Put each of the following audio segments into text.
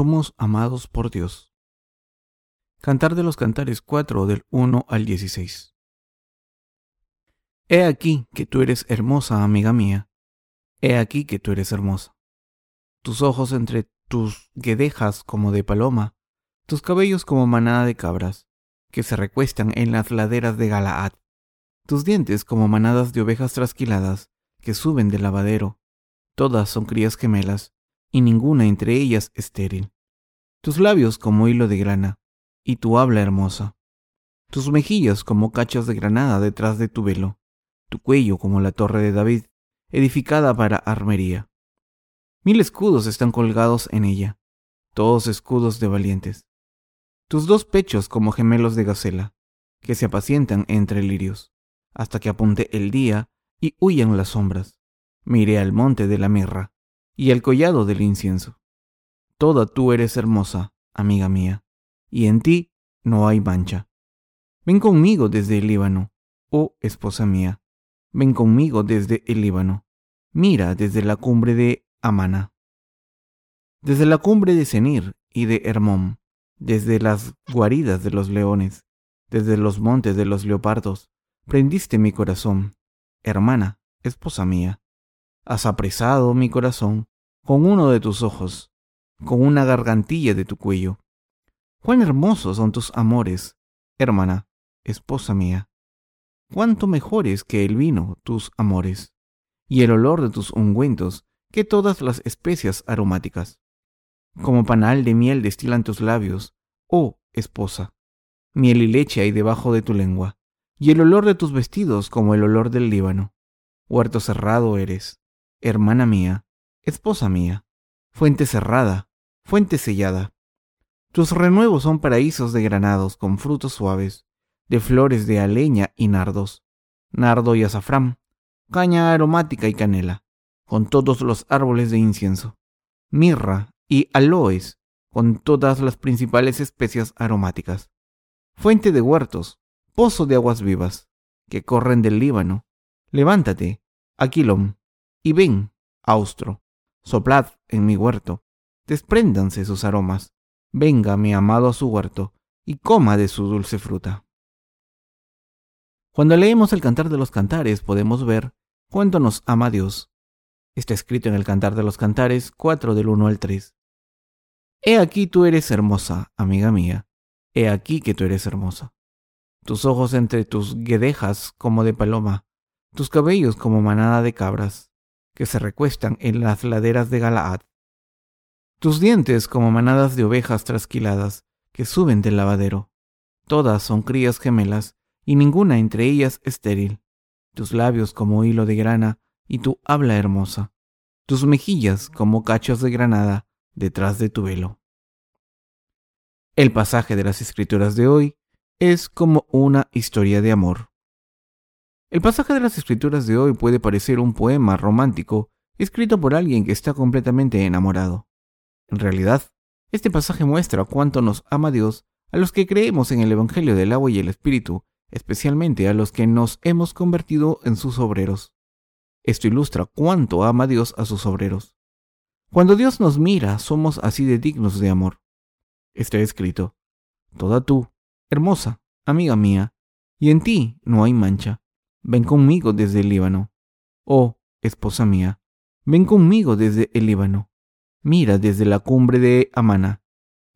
somos amados por Dios. Cantar de los Cantares 4 del 1 al 16. He aquí que tú eres hermosa, amiga mía. He aquí que tú eres hermosa. Tus ojos entre tus guedejas como de paloma, tus cabellos como manada de cabras, que se recuestan en las laderas de Galaad, tus dientes como manadas de ovejas trasquiladas, que suben del lavadero. Todas son crías gemelas, y ninguna entre ellas estéril. Tus labios como hilo de grana, y tu habla hermosa. Tus mejillas como cachos de granada detrás de tu velo, tu cuello como la torre de David, edificada para armería. Mil escudos están colgados en ella, todos escudos de valientes. Tus dos pechos como gemelos de gacela, que se apacientan entre lirios, hasta que apunte el día y huyan las sombras. Miré al monte de la mirra, y el collado del incienso. Toda tú eres hermosa, amiga mía, y en ti no hay mancha. Ven conmigo desde el Líbano, oh esposa mía, ven conmigo desde el Líbano. Mira desde la cumbre de Amana. Desde la cumbre de Senir y de Hermón, desde las guaridas de los leones, desde los montes de los leopardos, prendiste mi corazón, hermana, esposa mía. Has apresado mi corazón con uno de tus ojos, con una gargantilla de tu cuello. Cuán hermosos son tus amores, hermana, esposa mía. Cuánto mejores que el vino tus amores, y el olor de tus ungüentos que todas las especias aromáticas. Como panal de miel destilan tus labios, oh esposa. Miel y leche hay debajo de tu lengua, y el olor de tus vestidos como el olor del Líbano. Huerto cerrado eres, hermana mía, esposa mía, fuente cerrada, fuente sellada. Tus renuevos son paraísos de granados con frutos suaves, de flores de aleña y nardos, nardo y azafrán, caña aromática y canela, con todos los árboles de incienso, mirra y aloes, con todas las principales especias aromáticas, fuente de huertos, pozo de aguas vivas, que corren del Líbano. Levántate, Aquilón, y ven, Austro, soplad en mi huerto, despréndanse sus aromas, venga mi amado a su huerto, y coma de su dulce fruta. Cuando leemos el Cantar de los Cantares podemos ver cuánto nos ama Dios. Está escrito en el Cantar de los Cantares 4 del 1 al 3. He aquí tú eres hermosa, amiga mía, he aquí que tú eres hermosa. Tus ojos entre tus guedejas como de paloma, tus cabellos como manada de cabras, que se recuestan en las laderas de Galaad. Tus dientes como manadas de ovejas trasquiladas que suben del lavadero. Todas son crías gemelas y ninguna entre ellas estéril. Tus labios como hilo de grana y tu habla hermosa. Tus mejillas como cachos de granada detrás de tu velo. El pasaje de las escrituras de hoy es como una historia de amor. El pasaje de las escrituras de hoy puede parecer un poema romántico escrito por alguien que está completamente enamorado. En realidad, este pasaje muestra cuánto nos ama Dios a los que creemos en el Evangelio del agua y el Espíritu, especialmente a los que nos hemos convertido en sus obreros. Esto ilustra cuánto ama Dios a sus obreros. Cuando Dios nos mira, somos así de dignos de amor. Está escrito, Toda tú, hermosa, amiga mía, y en ti no hay mancha. Ven conmigo desde el Líbano. Oh, esposa mía, ven conmigo desde el Líbano. Mira desde la cumbre de Amana,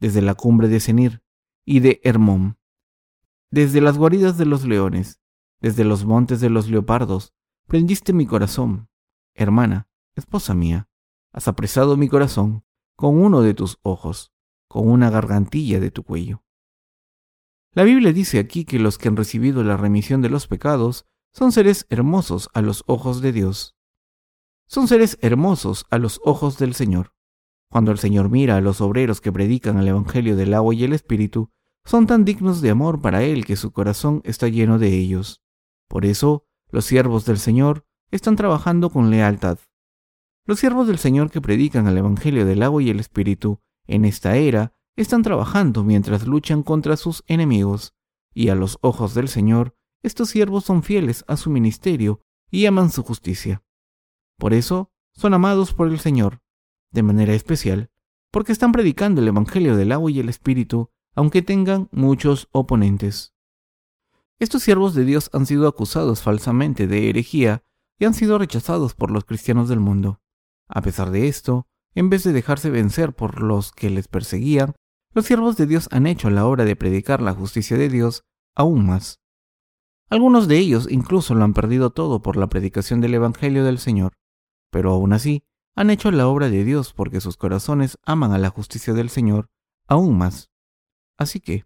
desde la cumbre de Senir y de Hermón, desde las guaridas de los leones, desde los montes de los leopardos, prendiste mi corazón. Hermana, esposa mía, has apresado mi corazón con uno de tus ojos, con una gargantilla de tu cuello. La Biblia dice aquí que los que han recibido la remisión de los pecados son seres hermosos a los ojos de Dios. Son seres hermosos a los ojos del Señor. Cuando el Señor mira a los obreros que predican el Evangelio del agua y el Espíritu, son tan dignos de amor para Él que su corazón está lleno de ellos. Por eso, los siervos del Señor están trabajando con lealtad. Los siervos del Señor que predican el Evangelio del agua y el Espíritu en esta era están trabajando mientras luchan contra sus enemigos, y a los ojos del Señor estos siervos son fieles a su ministerio y aman su justicia. Por eso son amados por el Señor, de manera especial, porque están predicando el Evangelio del agua y el Espíritu, aunque tengan muchos oponentes. Estos siervos de Dios han sido acusados falsamente de herejía y han sido rechazados por los cristianos del mundo. A pesar de esto, en vez de dejarse vencer por los que les perseguían, los siervos de Dios han hecho la obra de predicar la justicia de Dios aún más. Algunos de ellos incluso lo han perdido todo por la predicación del Evangelio del Señor, pero aún así han hecho la obra de Dios porque sus corazones aman a la justicia del Señor aún más. Así que,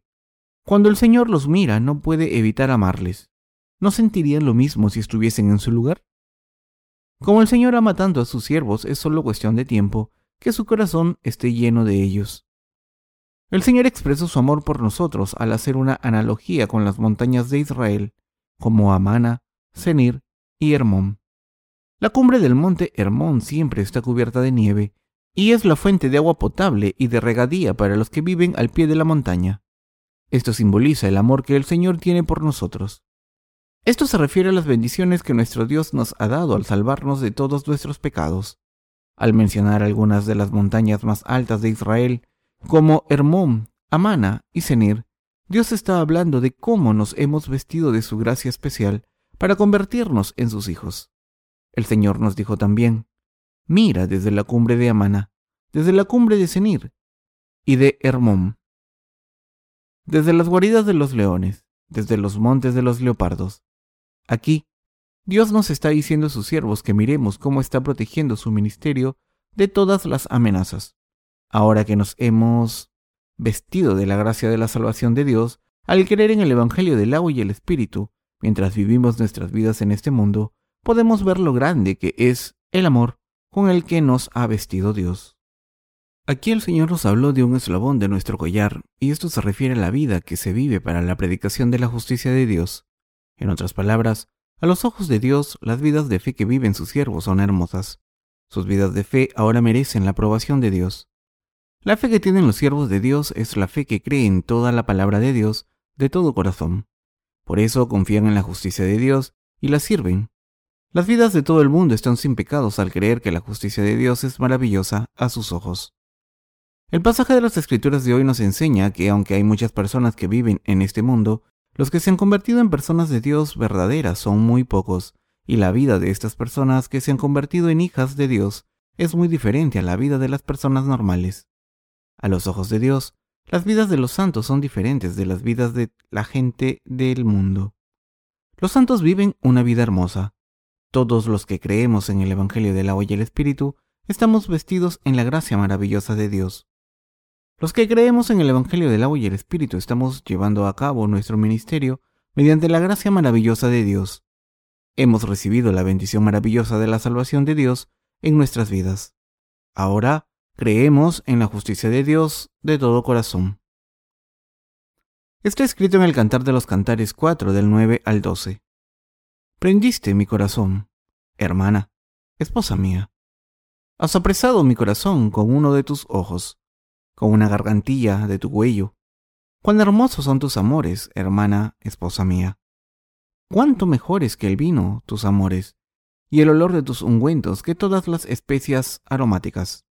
cuando el Señor los mira, no puede evitar amarles. ¿No sentirían lo mismo si estuviesen en su lugar? Como el Señor ama tanto a sus siervos, es solo cuestión de tiempo que su corazón esté lleno de ellos. El Señor expresó su amor por nosotros al hacer una analogía con las montañas de Israel, como Amana, Senir y Hermón. La cumbre del monte Hermón siempre está cubierta de nieve y es la fuente de agua potable y de regadía para los que viven al pie de la montaña. Esto simboliza el amor que el Señor tiene por nosotros. Esto se refiere a las bendiciones que nuestro Dios nos ha dado al salvarnos de todos nuestros pecados. Al mencionar algunas de las montañas más altas de Israel, como Hermón, Amana y Senir, Dios está hablando de cómo nos hemos vestido de su gracia especial para convertirnos en sus hijos. El Señor nos dijo también, mira desde la cumbre de Amana, desde la cumbre de Senir y de Hermón, desde las guaridas de los leones, desde los montes de los leopardos, Aquí, Dios nos está diciendo a sus siervos que miremos cómo está protegiendo su ministerio de todas las amenazas. Ahora que nos hemos vestido de la gracia de la salvación de Dios, al creer en el Evangelio del agua y el Espíritu, mientras vivimos nuestras vidas en este mundo, podemos ver lo grande que es el amor con el que nos ha vestido Dios. Aquí el Señor nos habló de un eslabón de nuestro collar, y esto se refiere a la vida que se vive para la predicación de la justicia de Dios. En otras palabras, a los ojos de Dios, las vidas de fe que viven sus siervos son hermosas. Sus vidas de fe ahora merecen la aprobación de Dios. La fe que tienen los siervos de Dios es la fe que cree en toda la palabra de Dios de todo corazón. Por eso confían en la justicia de Dios y la sirven. Las vidas de todo el mundo están sin pecados al creer que la justicia de Dios es maravillosa a sus ojos. El pasaje de las Escrituras de hoy nos enseña que aunque hay muchas personas que viven en este mundo, los que se han convertido en personas de Dios verdaderas son muy pocos, y la vida de estas personas que se han convertido en hijas de Dios es muy diferente a la vida de las personas normales. A los ojos de Dios, las vidas de los santos son diferentes de las vidas de la gente del mundo. Los santos viven una vida hermosa. Todos los que creemos en el Evangelio del agua y el Espíritu estamos vestidos en la gracia maravillosa de Dios. Los que creemos en el Evangelio del agua y el Espíritu estamos llevando a cabo nuestro ministerio mediante la gracia maravillosa de Dios. Hemos recibido la bendición maravillosa de la salvación de Dios en nuestras vidas. Ahora creemos en la justicia de Dios de todo corazón. Está escrito en el Cantar de los Cantares 4 del 9 al 12. Prendiste mi corazón, hermana, esposa mía. Has apresado mi corazón con uno de tus ojos con una gargantilla de tu cuello. Cuán hermosos son tus amores, hermana, esposa mía. Cuánto mejores que el vino, tus amores, y el olor de tus ungüentos que todas las especias aromáticas.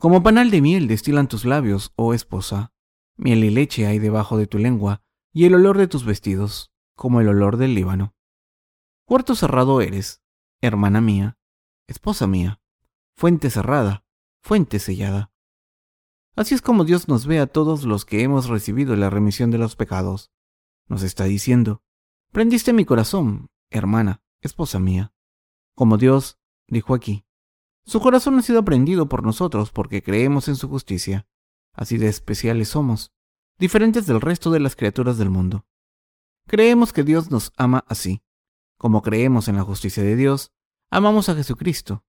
Como panal de miel destilan tus labios, oh esposa. Miel y leche hay debajo de tu lengua, y el olor de tus vestidos, como el olor del Líbano. Huerto cerrado eres, hermana mía, esposa mía, fuente cerrada, fuente sellada. Así es como Dios nos ve a todos los que hemos recibido la remisión de los pecados. Nos está diciendo, prendiste mi corazón, hermana, esposa mía. Como Dios dijo aquí, su corazón ha sido prendido por nosotros porque creemos en su justicia. Así de especiales somos, diferentes del resto de las criaturas del mundo. Creemos que Dios nos ama así. Como creemos en la justicia de Dios, amamos a Jesucristo.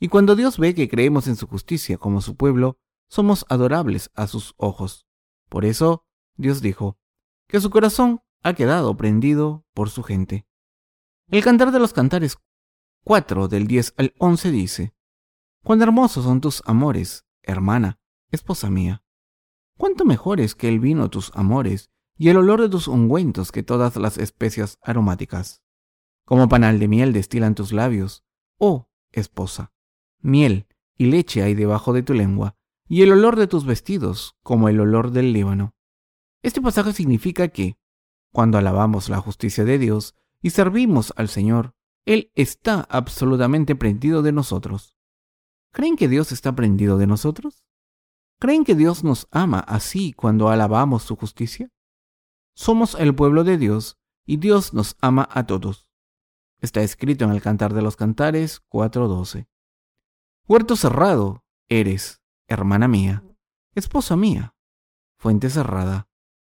Y cuando Dios ve que creemos en su justicia como su pueblo, somos adorables a sus ojos. Por eso, Dios dijo, que su corazón ha quedado prendido por su gente. El cantar de los cantares 4 del 10 al 11 dice, Cuán hermosos son tus amores, hermana, esposa mía. Cuánto mejores que el vino tus amores y el olor de tus ungüentos que todas las especias aromáticas. Como panal de miel destilan tus labios, oh esposa. Miel y leche hay debajo de tu lengua, y el olor de tus vestidos como el olor del Líbano. Este pasaje significa que, cuando alabamos la justicia de Dios y servimos al Señor, Él está absolutamente prendido de nosotros. ¿Creen que Dios está prendido de nosotros? ¿Creen que Dios nos ama así cuando alabamos su justicia? Somos el pueblo de Dios y Dios nos ama a todos. Está escrito en el Cantar de los Cantares 4.12. Huerto cerrado eres, hermana mía, esposa mía, fuente cerrada,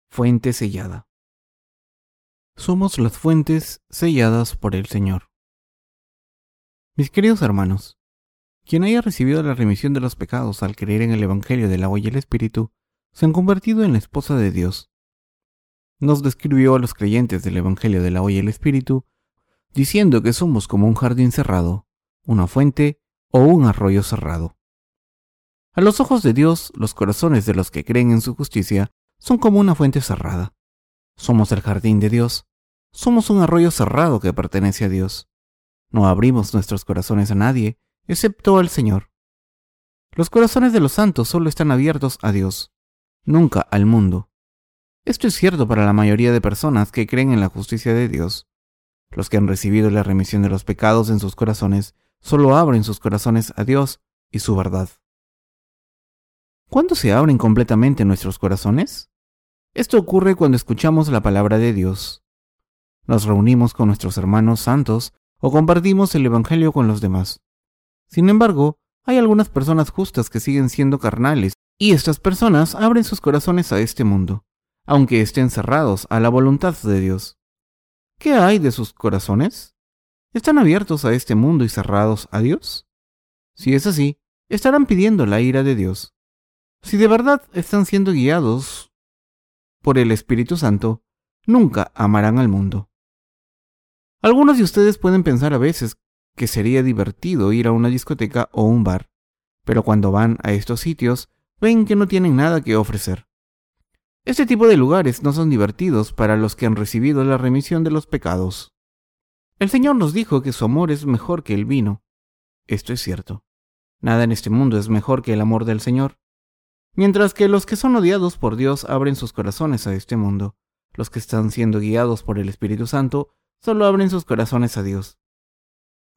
fuente sellada. Somos las fuentes selladas por el Señor. Mis queridos hermanos, quien haya recibido la remisión de los pecados al creer en el Evangelio del agua y el Espíritu, se han convertido en la esposa de Dios. Nos describió a los creyentes del Evangelio del agua y el Espíritu, diciendo que somos como un jardín cerrado, una fuente o un arroyo cerrado. A los ojos de Dios, los corazones de los que creen en su justicia son como una fuente cerrada. Somos el jardín de Dios, somos un arroyo cerrado que pertenece a Dios. No abrimos nuestros corazones a nadie, excepto al Señor. Los corazones de los santos solo están abiertos a Dios, nunca al mundo. Esto es cierto para la mayoría de personas que creen en la justicia de Dios. Los que han recibido la remisión de los pecados en sus corazones solo abren sus corazones a Dios y su verdad. ¿Cuándo se abren completamente nuestros corazones? Esto ocurre cuando escuchamos la palabra de Dios. Nos reunimos con nuestros hermanos santos o compartimos el Evangelio con los demás. Sin embargo, hay algunas personas justas que siguen siendo carnales, y estas personas abren sus corazones a este mundo, aunque estén cerrados a la voluntad de Dios. ¿Qué hay de sus corazones? ¿Están abiertos a este mundo y cerrados a Dios? Si es así, estarán pidiendo la ira de Dios. Si de verdad están siendo guiados por el Espíritu Santo, nunca amarán al mundo. Algunos de ustedes pueden pensar a veces que sería divertido ir a una discoteca o un bar, pero cuando van a estos sitios ven que no tienen nada que ofrecer. Este tipo de lugares no son divertidos para los que han recibido la remisión de los pecados. El Señor nos dijo que su amor es mejor que el vino. Esto es cierto. Nada en este mundo es mejor que el amor del Señor. Mientras que los que son odiados por Dios abren sus corazones a este mundo, los que están siendo guiados por el Espíritu Santo solo abren sus corazones a Dios.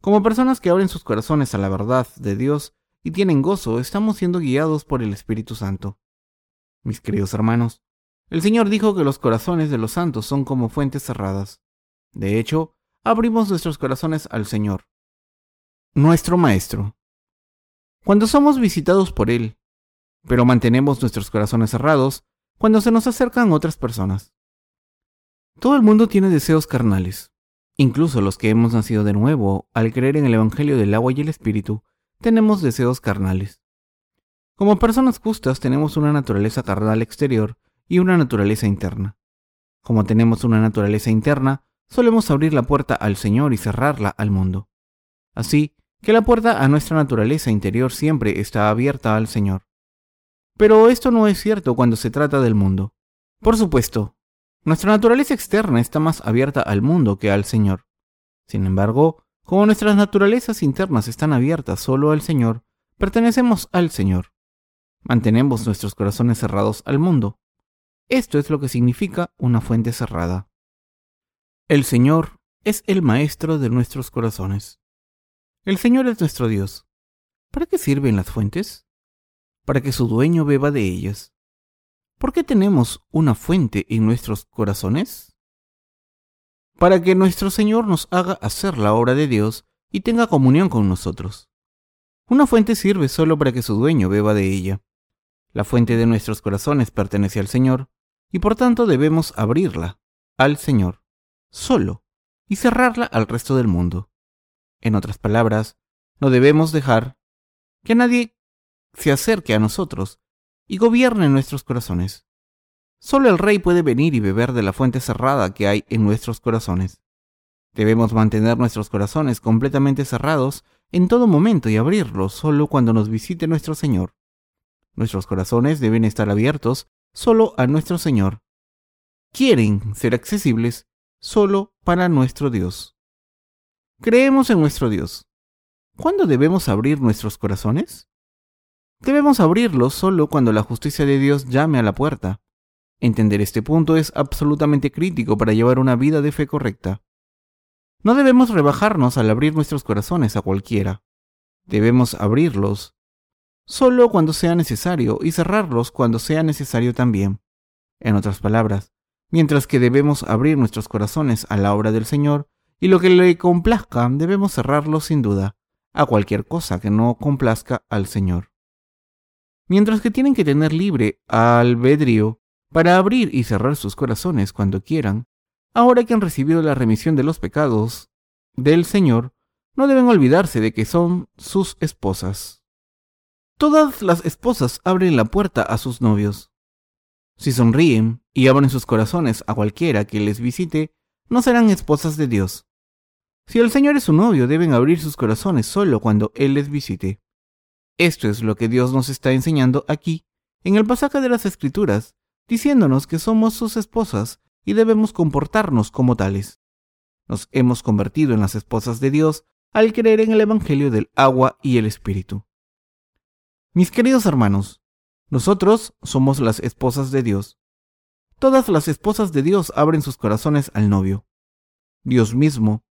Como personas que abren sus corazones a la verdad de Dios y tienen gozo, estamos siendo guiados por el Espíritu Santo. Mis queridos hermanos, el Señor dijo que los corazones de los santos son como fuentes cerradas. De hecho, abrimos nuestros corazones al Señor, nuestro Maestro. Cuando somos visitados por Él, pero mantenemos nuestros corazones cerrados cuando se nos acercan otras personas. Todo el mundo tiene deseos carnales. Incluso los que hemos nacido de nuevo, al creer en el Evangelio del agua y el Espíritu, tenemos deseos carnales. Como personas justas tenemos una naturaleza carnal exterior y una naturaleza interna. Como tenemos una naturaleza interna, solemos abrir la puerta al Señor y cerrarla al mundo. Así que la puerta a nuestra naturaleza interior siempre está abierta al Señor. Pero esto no es cierto cuando se trata del mundo. Por supuesto, nuestra naturaleza externa está más abierta al mundo que al Señor. Sin embargo, como nuestras naturalezas internas están abiertas solo al Señor, pertenecemos al Señor. Mantenemos nuestros corazones cerrados al mundo. Esto es lo que significa una fuente cerrada. El Señor es el Maestro de nuestros corazones. El Señor es nuestro Dios. ¿Para qué sirven las fuentes? Para que su dueño beba de ellas. ¿Por qué tenemos una fuente en nuestros corazones? Para que nuestro Señor nos haga hacer la obra de Dios y tenga comunión con nosotros. Una fuente sirve solo para que su dueño beba de ella. La fuente de nuestros corazones pertenece al Señor, y por tanto debemos abrirla al Señor, solo, y cerrarla al resto del mundo. En otras palabras, no debemos dejar que nadie se acerque a nosotros y gobierne nuestros corazones. Solo el Rey puede venir y beber de la fuente cerrada que hay en nuestros corazones. Debemos mantener nuestros corazones completamente cerrados en todo momento y abrirlos solo cuando nos visite nuestro Señor. Nuestros corazones deben estar abiertos solo a nuestro Señor. Quieren ser accesibles solo para nuestro Dios. Creemos en nuestro Dios. ¿Cuándo debemos abrir nuestros corazones? Debemos abrirlos solo cuando la justicia de Dios llame a la puerta. Entender este punto es absolutamente crítico para llevar una vida de fe correcta. No debemos rebajarnos al abrir nuestros corazones a cualquiera. Debemos abrirlos solo cuando sea necesario y cerrarlos cuando sea necesario también. En otras palabras, mientras que debemos abrir nuestros corazones a la obra del Señor y lo que le complazca, debemos cerrarlos sin duda a cualquier cosa que no complazca al Señor. Mientras que tienen que tener libre albedrío para abrir y cerrar sus corazones cuando quieran, ahora que han recibido la remisión de los pecados del Señor, no deben olvidarse de que son sus esposas. Todas las esposas abren la puerta a sus novios. Si sonríen y abren sus corazones a cualquiera que les visite, no serán esposas de Dios. Si el Señor es su novio, deben abrir sus corazones solo cuando Él les visite. Esto es lo que Dios nos está enseñando aquí, en el pasaje de las Escrituras, diciéndonos que somos sus esposas y debemos comportarnos como tales. Nos hemos convertido en las esposas de Dios al creer en el Evangelio del agua y el Espíritu. Mis queridos hermanos, nosotros somos las esposas de Dios. Todas las esposas de Dios abren sus corazones al novio. Dios mismo,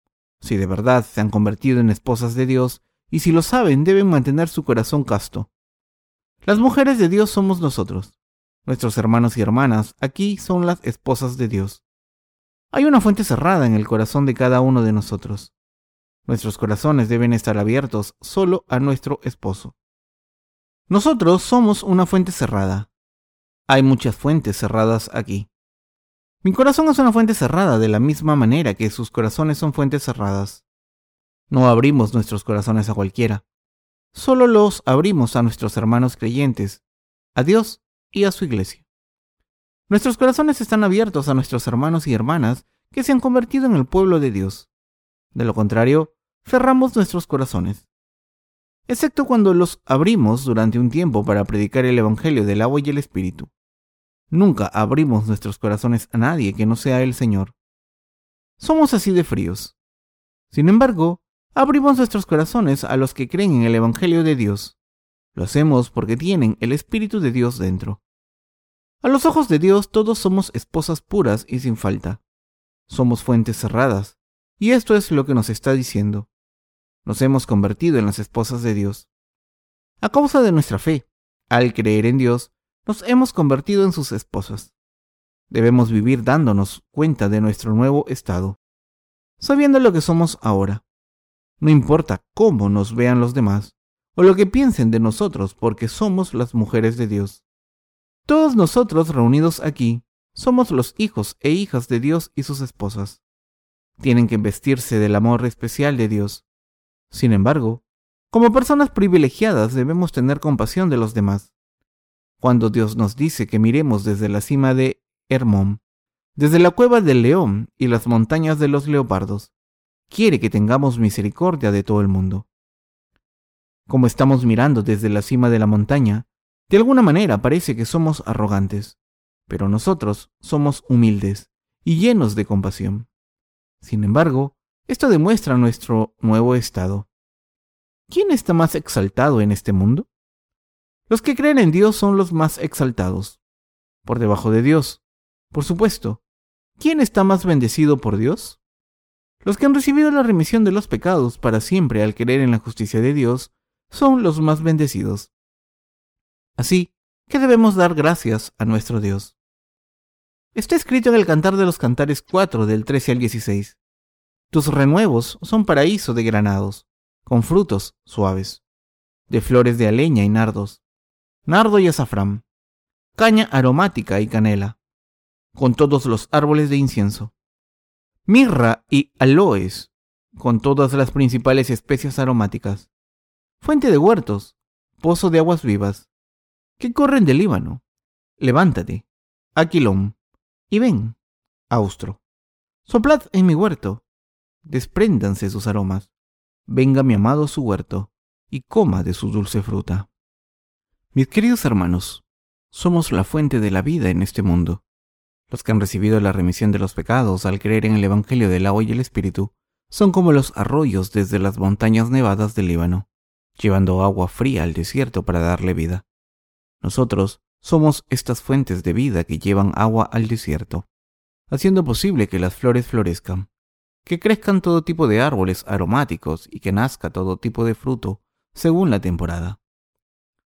si de verdad se han convertido en esposas de Dios, y si lo saben, deben mantener su corazón casto. Las mujeres de Dios somos nosotros. Nuestros hermanos y hermanas aquí son las esposas de Dios. Hay una fuente cerrada en el corazón de cada uno de nosotros. Nuestros corazones deben estar abiertos solo a nuestro esposo. Nosotros somos una fuente cerrada. Hay muchas fuentes cerradas aquí. Mi corazón es una fuente cerrada de la misma manera que sus corazones son fuentes cerradas. No abrimos nuestros corazones a cualquiera. Solo los abrimos a nuestros hermanos creyentes, a Dios y a su iglesia. Nuestros corazones están abiertos a nuestros hermanos y hermanas que se han convertido en el pueblo de Dios. De lo contrario, cerramos nuestros corazones. Excepto cuando los abrimos durante un tiempo para predicar el Evangelio del agua y el Espíritu. Nunca abrimos nuestros corazones a nadie que no sea el Señor. Somos así de fríos. Sin embargo, abrimos nuestros corazones a los que creen en el Evangelio de Dios. Lo hacemos porque tienen el Espíritu de Dios dentro. A los ojos de Dios todos somos esposas puras y sin falta. Somos fuentes cerradas, y esto es lo que nos está diciendo. Nos hemos convertido en las esposas de Dios. A causa de nuestra fe, al creer en Dios, nos hemos convertido en sus esposas. Debemos vivir dándonos cuenta de nuestro nuevo estado, sabiendo lo que somos ahora. No importa cómo nos vean los demás o lo que piensen de nosotros porque somos las mujeres de Dios. Todos nosotros reunidos aquí somos los hijos e hijas de Dios y sus esposas. Tienen que vestirse del amor especial de Dios. Sin embargo, como personas privilegiadas debemos tener compasión de los demás. Cuando Dios nos dice que miremos desde la cima de Hermón, desde la cueva del león y las montañas de los leopardos, quiere que tengamos misericordia de todo el mundo. Como estamos mirando desde la cima de la montaña, de alguna manera parece que somos arrogantes, pero nosotros somos humildes y llenos de compasión. Sin embargo, esto demuestra nuestro nuevo estado. ¿Quién está más exaltado en este mundo? Los que creen en Dios son los más exaltados. Por debajo de Dios, por supuesto. ¿Quién está más bendecido por Dios? Los que han recibido la remisión de los pecados para siempre al creer en la justicia de Dios son los más bendecidos. Así que debemos dar gracias a nuestro Dios. Está escrito en el Cantar de los Cantares 4 del 13 al 16. Tus renuevos son paraíso de granados, con frutos suaves, de flores de aleña y nardos, nardo y azafrán, caña aromática y canela, con todos los árboles de incienso, mirra y aloes, con todas las principales especias aromáticas, fuente de huertos, pozo de aguas vivas, que corren del Líbano. Levántate, Aquilón, y ven, Austro. Soplad en mi huerto, despréndanse sus aromas. Venga mi amado su huerto, y coma de su dulce fruta. Mis queridos hermanos, somos la fuente de la vida en este mundo. Los que han recibido la remisión de los pecados al creer en el Evangelio del agua y el Espíritu son como los arroyos desde las montañas nevadas del Líbano. llevando agua fría al desierto para darle vida. Nosotros somos estas fuentes de vida que llevan agua al desierto, haciendo posible que las flores florezcan, que crezcan todo tipo de árboles aromáticos y que nazca todo tipo de fruto según la temporada.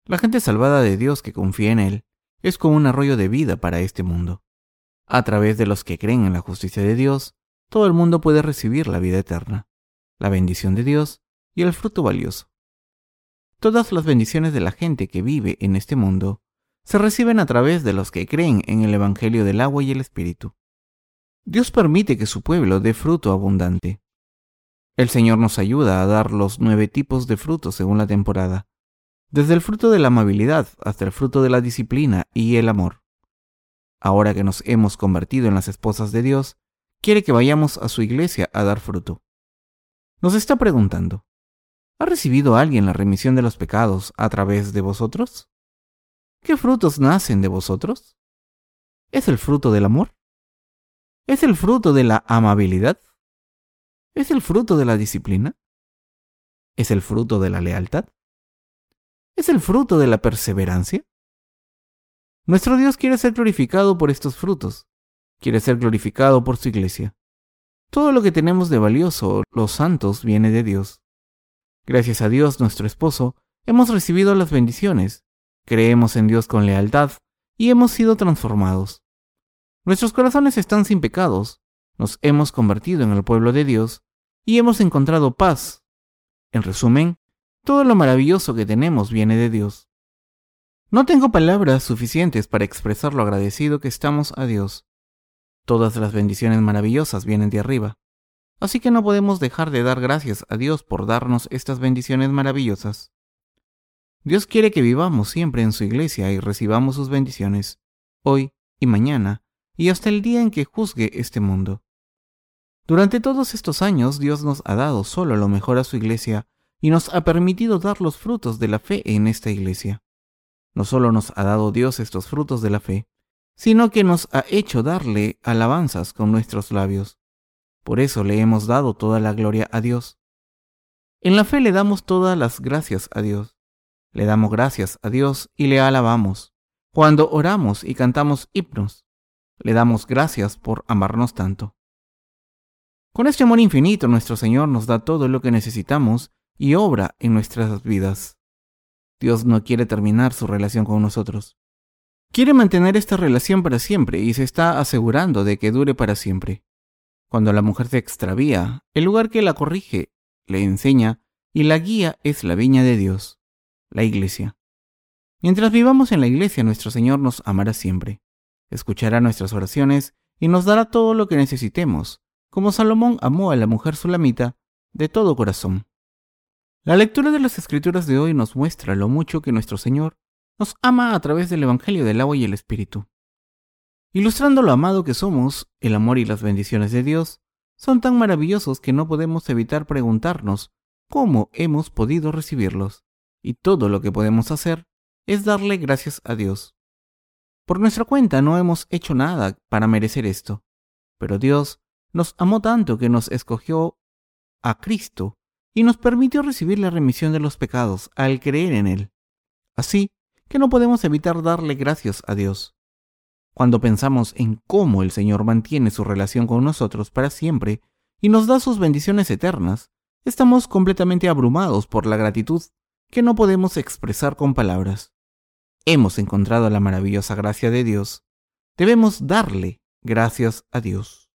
La gente salvada de Dios que confía en Él es como un arroyo de vida para este mundo. A través de los que creen en la justicia de Dios, todo el mundo puede recibir la vida eterna, la bendición de Dios y el fruto valioso. Todas las bendiciones de la gente que vive en este mundo se reciben a través de los que creen en el Evangelio del agua y el Espíritu. Dios permite que su pueblo dé fruto abundante. El Señor nos ayuda a dar los nueve tipos de frutos según la temporada, desde el fruto de la amabilidad hasta el fruto de la disciplina y el amor. Ahora que nos hemos convertido en las esposas de Dios, quiere que vayamos a su iglesia a dar fruto. Nos está preguntando, ¿ha recibido alguien la remisión de los pecados a través de vosotros? ¿Qué frutos nacen de vosotros? ¿Es el fruto del amor? ¿Es el fruto de la amabilidad? ¿Es el fruto de la disciplina? ¿Es el fruto de la lealtad? ¿Es el fruto de la perseverancia? Nuestro Dios quiere ser glorificado por estos frutos, quiere ser glorificado por su iglesia. Todo lo que tenemos de valioso, los santos, viene de Dios. Gracias a Dios, nuestro esposo, hemos recibido las bendiciones, creemos en Dios con lealtad y hemos sido transformados. Nuestros corazones están sin pecados, nos hemos convertido en el pueblo de Dios y hemos encontrado paz. En resumen, todo lo maravilloso que tenemos viene de Dios. No tengo palabras suficientes para expresar lo agradecido que estamos a Dios. Todas las bendiciones maravillosas vienen de arriba. Así que no podemos dejar de dar gracias a Dios por darnos estas bendiciones maravillosas. Dios quiere que vivamos siempre en su iglesia y recibamos sus bendiciones, hoy y mañana, y hasta el día en que juzgue este mundo. Durante todos estos años Dios nos ha dado solo lo mejor a su iglesia y nos ha permitido dar los frutos de la fe en esta iglesia. No solo nos ha dado Dios estos frutos de la fe, sino que nos ha hecho darle alabanzas con nuestros labios. Por eso le hemos dado toda la gloria a Dios. En la fe le damos todas las gracias a Dios. Le damos gracias a Dios y le alabamos. Cuando oramos y cantamos himnos, le damos gracias por amarnos tanto. Con este amor infinito nuestro Señor nos da todo lo que necesitamos y obra en nuestras vidas. Dios no quiere terminar su relación con nosotros. Quiere mantener esta relación para siempre y se está asegurando de que dure para siempre. Cuando la mujer se extravía, el lugar que la corrige, le enseña y la guía es la viña de Dios, la iglesia. Mientras vivamos en la iglesia, nuestro Señor nos amará siempre, escuchará nuestras oraciones y nos dará todo lo que necesitemos, como Salomón amó a la mujer sulamita de todo corazón. La lectura de las escrituras de hoy nos muestra lo mucho que nuestro Señor nos ama a través del Evangelio del agua y el Espíritu. Ilustrando lo amado que somos, el amor y las bendiciones de Dios son tan maravillosos que no podemos evitar preguntarnos cómo hemos podido recibirlos, y todo lo que podemos hacer es darle gracias a Dios. Por nuestra cuenta no hemos hecho nada para merecer esto, pero Dios nos amó tanto que nos escogió a Cristo y nos permitió recibir la remisión de los pecados al creer en Él. Así que no podemos evitar darle gracias a Dios. Cuando pensamos en cómo el Señor mantiene su relación con nosotros para siempre y nos da sus bendiciones eternas, estamos completamente abrumados por la gratitud que no podemos expresar con palabras. Hemos encontrado la maravillosa gracia de Dios. Debemos darle gracias a Dios.